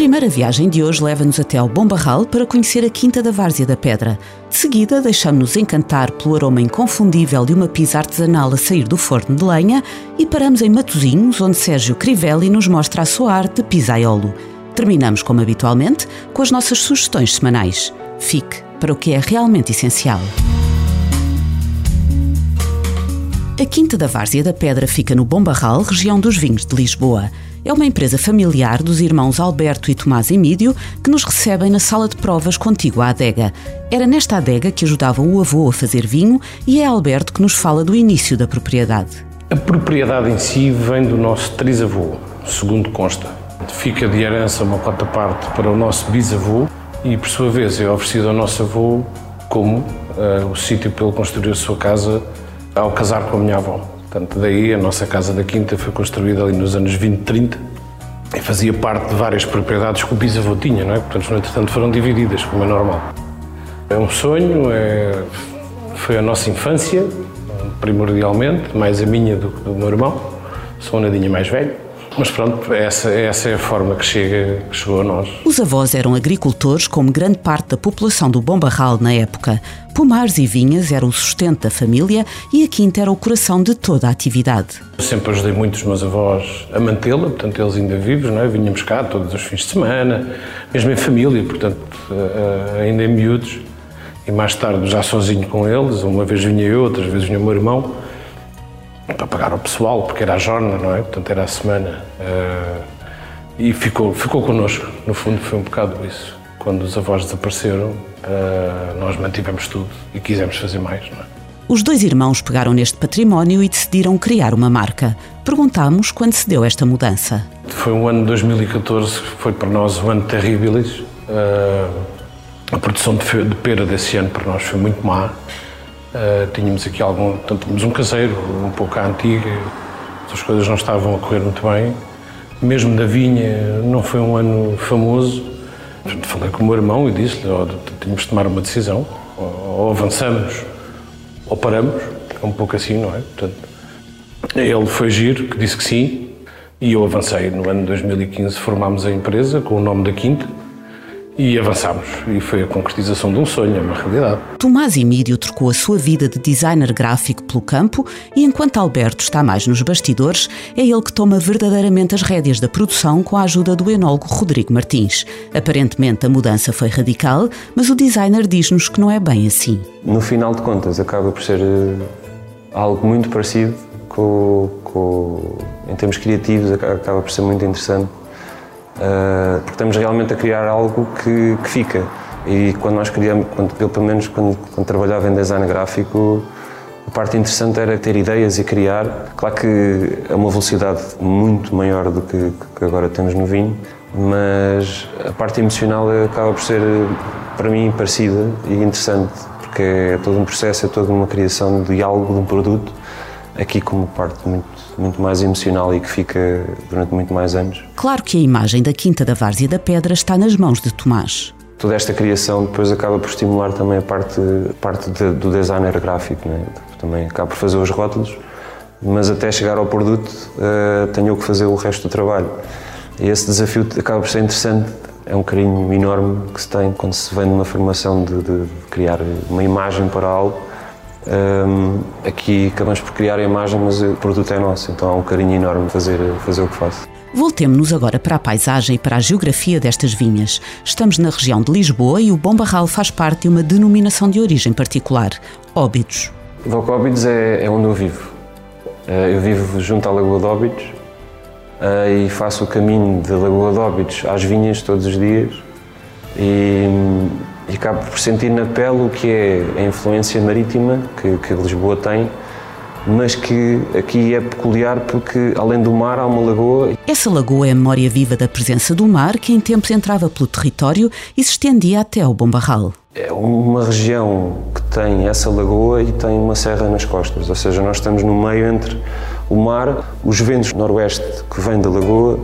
Primeira viagem de hoje leva-nos até ao Bom Barral para conhecer a Quinta da Várzea da Pedra. De seguida, deixamos-nos encantar pelo aroma inconfundível de uma pizza artesanal a sair do forno de lenha e paramos em Matozinhos, onde Sérgio Crivelli nos mostra a sua arte de pizzaiolo. Terminamos, como habitualmente, com as nossas sugestões semanais. Fique para o que é realmente essencial. A Quinta da Várzea da Pedra fica no Bom Barral, região dos vinhos de Lisboa. É uma empresa familiar dos irmãos Alberto e Tomás Emídio que nos recebem na sala de provas contígua à adega. Era nesta adega que ajudavam o avô a fazer vinho e é Alberto que nos fala do início da propriedade. A propriedade em si vem do nosso trisavô, segundo consta. Fica de herança uma quarta parte para o nosso bisavô e, por sua vez, é oferecido ao nosso avô como uh, o sítio ele construir a sua casa ao casar com a minha avó. Portanto, daí a nossa casa da Quinta foi construída ali nos anos 20, 30 e fazia parte de várias propriedades que o bisavô tinha, não é? Portanto, no entretanto, foram divididas, como é normal. É um sonho, é... foi a nossa infância, primordialmente, mais a minha do que do meu irmão. Sou um nadinha mais velho. Mas pronto, essa, essa é a forma que, chega, que chegou a nós. Os avós eram agricultores, como grande parte da população do Bom Barral na época. Pomares e vinhas eram o sustento da família e a quinta era o coração de toda a atividade. Eu sempre ajudei muito os meus avós a mantê-la, portanto, eles ainda vivos, não é? Vinhamos cá todos os fins de semana, mesmo em família, portanto, eh, eh, ainda em miúdos. E mais tarde, já sozinho com eles, uma vez vinha eu, outras vezes vinha o meu irmão para pagar ao pessoal, porque era a jornada, não é? Portanto, era a semana. Uh, e ficou, ficou connosco. No fundo, foi um bocado isso. Quando os avós desapareceram, uh, nós mantivemos tudo e quisemos fazer mais, não é? Os dois irmãos pegaram neste património e decidiram criar uma marca. Perguntámos quando se deu esta mudança. Foi um ano de 2014 que foi para nós um ano terrível. Uh, a produção de pera desse ano para nós foi muito má. Uh, tínhamos aqui algum, tínhamos um caseiro, um pouco à antiga, as coisas não estavam a correr muito bem. Mesmo da vinha, não foi um ano famoso. Falei com o meu irmão e disse-lhe: oh, tínhamos de tomar uma decisão, ou, ou avançamos ou paramos. É um pouco assim, não é? Portanto, ele foi giro, que disse que sim, e eu avancei. No ano de 2015 formámos a empresa com o nome da Quinta e avançámos. E foi a concretização de um sonho, é uma realidade. Tomás Emílio trocou a sua vida de designer gráfico pelo campo e enquanto Alberto está mais nos bastidores, é ele que toma verdadeiramente as rédeas da produção com a ajuda do enólogo Rodrigo Martins. Aparentemente a mudança foi radical, mas o designer diz-nos que não é bem assim. No final de contas, acaba por ser eh, algo muito parecido com, com em termos criativos, acaba por ser muito interessante uh, porque estamos realmente a criar algo que, que fica. E quando nós criamos, quando, eu pelo menos quando, quando, trabalhava em design gráfico, a parte interessante era ter ideias e criar. Claro que é uma velocidade muito maior do que, que agora temos no vinho, mas a parte emocional acaba por ser, para mim, parecida e interessante, porque é todo um processo, é toda uma criação de algo, de um produto, aqui como parte muito muito mais emocional e que fica durante muito mais anos. Claro que a imagem da Quinta da Várzea da Pedra está nas mãos de Tomás. Toda esta criação depois acaba por estimular também a parte, parte de, do designer gráfico, né? também acaba por fazer os rótulos, mas até chegar ao produto uh, tenho que fazer o resto do trabalho. E esse desafio acaba por ser interessante, é um carinho enorme que se tem quando se vem numa formação de, de criar uma imagem para algo um, aqui acabamos por criar a imagem, mas o produto é nosso, então há um carinho enorme fazer, fazer o que faço. Voltemos-nos agora para a paisagem e para a geografia destas vinhas. Estamos na região de Lisboa e o Bom Barral faz parte de uma denominação de origem particular, Óbidos. Óbidos é, é onde eu vivo. Eh, eu vivo junto à Lagoa de Óbidos eh, e faço o caminho da Lagoa de Óbidos às vinhas todos os dias e e acabo por sentir na pele o que é a influência marítima que, que Lisboa tem, mas que aqui é peculiar porque, além do mar, há uma lagoa. Essa lagoa é a memória viva da presença do mar que em tempos entrava pelo território e se estendia até ao Bom Barral. É uma região que tem essa lagoa e tem uma serra nas costas, ou seja, nós estamos no meio entre o mar, os ventos noroeste que vêm da lagoa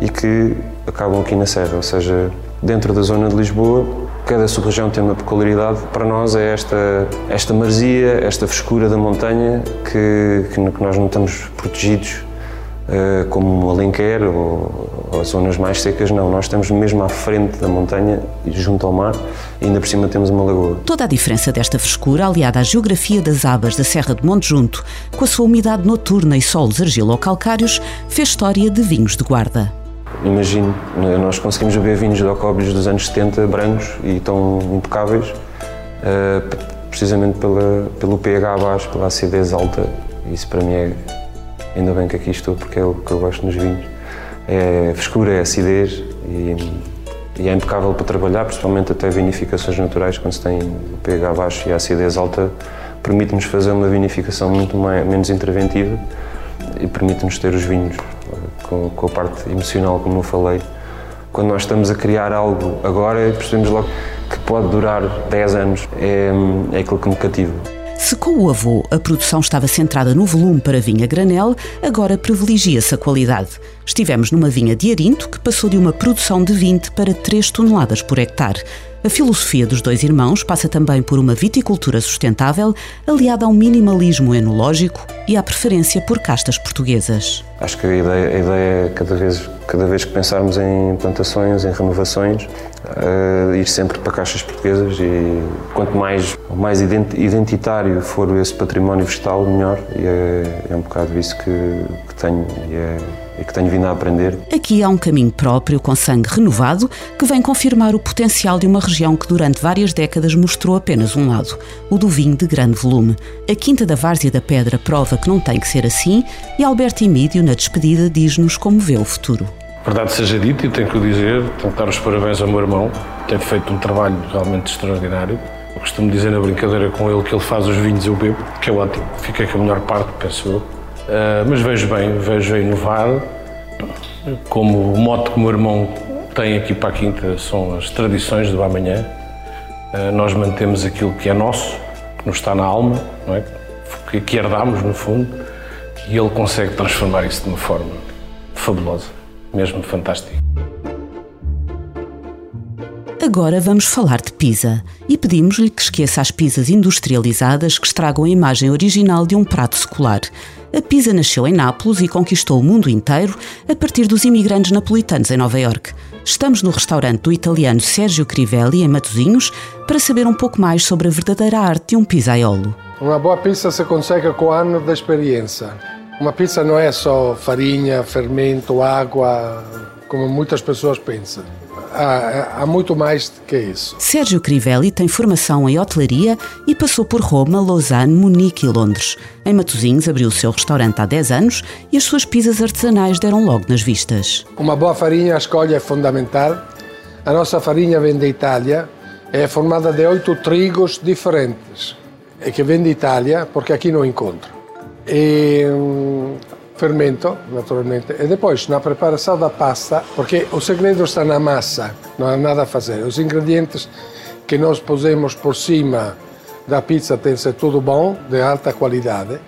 e que acabam aqui na serra, ou seja, dentro da zona de Lisboa, cada sub-região tem uma peculiaridade. Para nós é esta, esta marzia, esta frescura da montanha que, que nós não estamos protegidos eh, como o Alenquer ou, ou zonas mais secas, não. Nós estamos mesmo à frente da montanha, junto ao mar, e ainda por cima temos uma lagoa. Toda a diferença desta frescura, aliada à geografia das abas da Serra de Monte Junto, com a sua umidade noturna e solos argilo-calcários, fez história de vinhos de guarda. Imagino, nós conseguimos beber vinhos de Ocóbios dos anos 70, brancos e tão impecáveis, uh, precisamente pela, pelo pH baixo, pela acidez alta. Isso para mim é ainda bem que aqui estou porque é o que eu gosto nos vinhos. É frescura, é acidez e, e é impecável para trabalhar, principalmente até vinificações naturais, quando se tem o pH baixo e a acidez alta, permite-nos fazer uma vinificação muito mais, menos interventiva e permite-nos ter os vinhos com, com, a parte emocional, como eu falei. Quando nós estamos a criar algo agora, percebemos logo que pode durar 10 anos, é, é aquilo que me cativa. Se com o avô a produção estava centrada no volume para vinha granel, agora privilegia-se a qualidade. Estivemos numa vinha de Arinto que passou de uma produção de 20 para 3 toneladas por hectare. A filosofia dos dois irmãos passa também por uma viticultura sustentável, aliada a um minimalismo enológico e à preferência por castas portuguesas. Acho que a ideia, a ideia é cada vez, cada vez que pensarmos em plantações, em renovações, uh, ir sempre para caixas portuguesas e quanto mais, mais identitário for esse património vegetal, melhor. E é, é um bocado isso que, que tenho e, é, que tenho vindo a aprender. Aqui há um caminho próprio, com sangue renovado, que vem confirmar o potencial de uma região que durante várias décadas mostrou apenas um lado, o do vinho de grande volume. A Quinta da Várzea da Pedra prova que não tem que ser assim e Alberto Emídio, na despedida, diz-nos como vê o futuro. Verdade seja dita, e tenho que o dizer, tenho que dar os parabéns ao meu irmão, tem feito um trabalho realmente extraordinário. Eu costumo dizer na brincadeira com ele que ele faz os vinhos eu bebo, que é ótimo, fiquei com a melhor parte, penso eu. Uh, mas vejo bem, vejo a inovar. Como o mote que o meu irmão tem aqui para a Quinta são as tradições do amanhã. Uh, nós mantemos aquilo que é nosso, que nos está na alma, não é? que, que herdamos, no fundo, e ele consegue transformar isso de uma forma fabulosa mesmo fantástico. Agora vamos falar de pizza e pedimos-lhe que esqueça as pizzas industrializadas que estragam a imagem original de um prato secular. A pizza nasceu em Nápoles e conquistou o mundo inteiro a partir dos imigrantes napolitanos em Nova York. Estamos no restaurante do italiano Sergio Crivelli, em Matosinhos, para saber um pouco mais sobre a verdadeira arte de um pizzaiolo. Uma boa pizza se consegue com anos de experiência. Uma pizza não é só farinha, fermento, água, como muitas pessoas pensam. Há, há, muito mais que isso. Sérgio Crivelli tem formação em hotelaria e passou por Roma, Lausanne, Munique e Londres. Em Matosinhos abriu o seu restaurante há 10 anos e as suas pizzas artesanais deram logo nas vistas. Uma boa farinha, a escolha é fundamental. A nossa farinha vem da Itália, é formada de oito trigos diferentes e que vem da Itália porque aqui não encontro e um, fermento, naturalmente, e depois na preparação da pasta, porque o segredo está na massa, não há nada a fazer. Os ingredientes que nós pusemos por cima da pizza tem que ser tudo bom, de alta qualidade,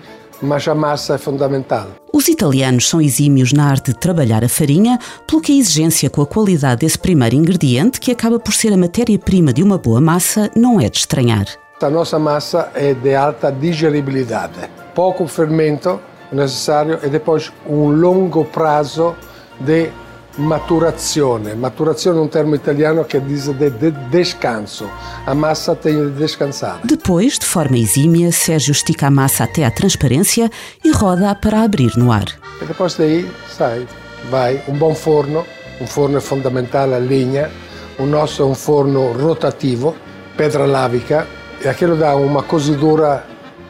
mas a massa é fundamental. Os italianos são exímios na arte de trabalhar a farinha, pelo que a exigência com a qualidade desse primeiro ingrediente, que acaba por ser a matéria-prima de uma boa massa, não é de estranhar. A nossa massa é de alta digeribilidade pouco fermento necessário e depois um longo prazo de maturazione. Maturazione é um termo italiano que diz de, de descanso. A massa tem de descansar. Depois, de forma exímia, Sérgio estica a massa até à transparência e roda-a para abrir no ar. E depois daí sai, vai um bom forno. Um forno é fundamental a lenha. O nosso é um forno rotativo, pedra lavica, e aquilo dá uma cozidura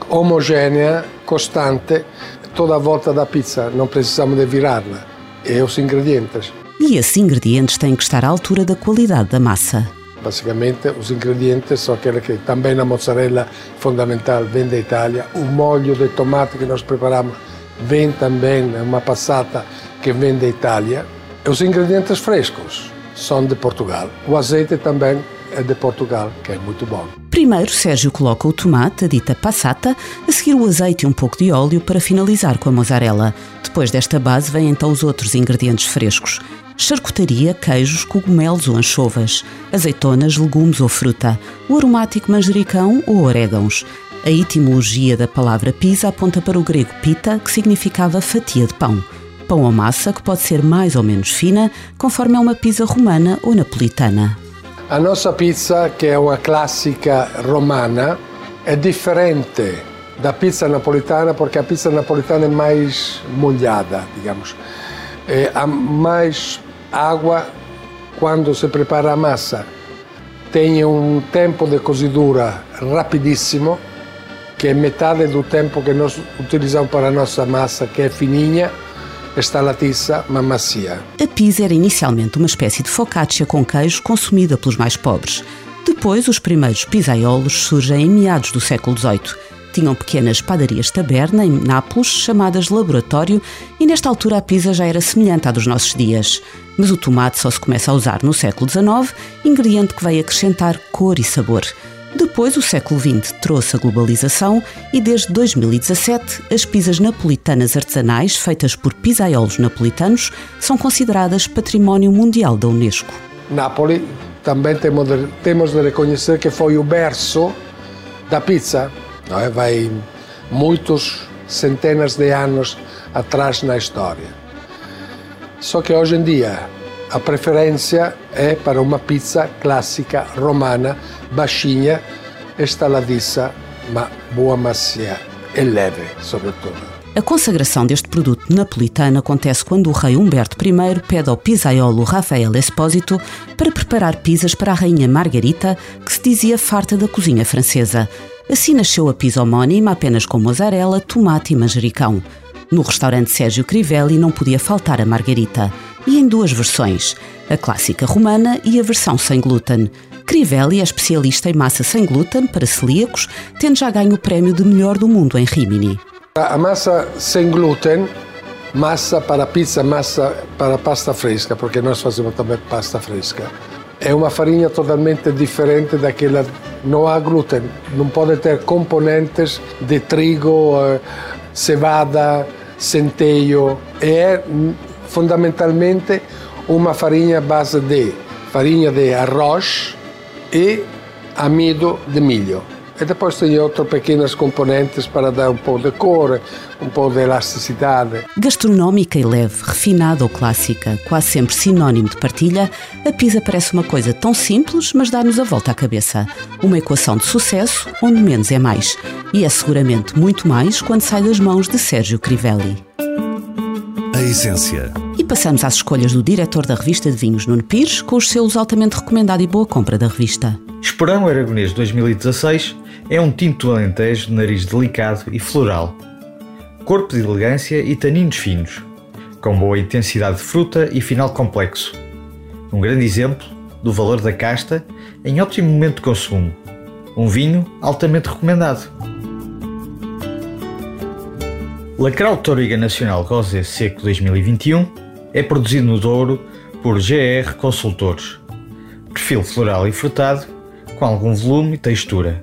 homogênea, constante, toda a volta da pizza, não precisamos de virá-la. É os ingredientes. E esses ingredientes têm que estar à altura da qualidade da massa. Basicamente, os ingredientes são aqueles que também a mozzarella fundamental vem da Itália, o molho de tomate que nós preparamos vem também, é uma passata que vem da Itália. E os ingredientes frescos são de Portugal. O azeite também é de Portugal, que é muito bom. Primeiro, Sérgio coloca o tomate, a dita passata, a seguir o azeite e um pouco de óleo para finalizar com a mozzarella. Depois desta base vêm então os outros ingredientes frescos. Charcutaria, queijos, cogumelos ou anchovas, azeitonas, legumes ou fruta, o aromático manjericão ou orégãos. A etimologia da palavra pizza aponta para o grego pita, que significava fatia de pão. Pão ou massa que pode ser mais ou menos fina, conforme é uma pizza romana ou napolitana. A nossa pizza, que é uma clássica romana, é diferente da pizza napolitana porque a pizza napolitana é mais molhada, digamos. É, há mais água quando se prepara a massa. Tem um tempo de cozidura rapidíssimo, que é metade do tempo que nós utilizamos para a nossa massa, que é fininha, estalatiça, mas macia. A pizza era inicialmente uma espécie de focaccia com queijo consumida pelos mais pobres. Depois, os primeiros pizzaiolos surgem em meados do século XVIII. Tinham pequenas padarias taberna em Nápoles, chamadas laboratório, e nesta altura a pizza já era semelhante à dos nossos dias. Mas o tomate só se começa a usar no século XIX, ingrediente que vai acrescentar cor e sabor. Depois, o século XX trouxe a globalização e desde 2017 as pizzas napolitanas artesanais feitas por pizzaiolos napolitanos são consideradas Património Mundial da Unesco. Nápoles também temos de, temos de reconhecer que foi o berço da pizza. Não é? Vai muitos centenas de anos atrás na história. Só que hoje em dia a preferência é para uma pizza clássica romana, baixinha, estaladiça, mas boa macia e leve, sobretudo. A consagração deste produto napolitano acontece quando o rei Humberto I pede ao pizzaiolo Rafael Espósito para preparar pizzas para a rainha Margarita, que se dizia farta da cozinha francesa. Assim nasceu a pizza homónima apenas com mozzarella, tomate e manjericão. No restaurante Sérgio Crivelli não podia faltar a margarita e em duas versões, a clássica romana e a versão sem glúten. Crivelli é especialista em massa sem glúten para celíacos, tendo já ganho o prémio de melhor do mundo em Rimini. A massa sem glúten, massa para pizza, massa para pasta fresca, porque nós fazemos também pasta fresca. É uma farinha totalmente diferente daquela. Não há glúten, não pode ter componentes de trigo, eh, cevada, centeio. É fundamentalmente uma farinha base de farinha de arroz e amido de milho. E depois tem outras pequenas componentes para dar um pouco de cor, um pouco de elasticidade. Gastronómica e leve, refinada ou clássica, quase sempre sinónimo de partilha, a pizza parece uma coisa tão simples, mas dá-nos a volta à cabeça. Uma equação de sucesso, onde menos é mais. E é seguramente muito mais quando sai das mãos de Sérgio Crivelli. A essência. E passamos às escolhas do diretor da revista de vinhos, Nuno Pires, com os selos altamente recomendado e boa compra da revista. Esporão Aragonês 2016 é um tinto Alentejo de nariz delicado e floral. Corpo de elegância e taninos finos, com boa intensidade de fruta e final complexo. Um grande exemplo do valor da casta em ótimo momento de consumo. Um vinho altamente recomendado. Lacral Toriga Nacional Rosé Seco 2021 é produzido no Douro por GR Consultores. Perfil floral e frutado, com algum volume e textura,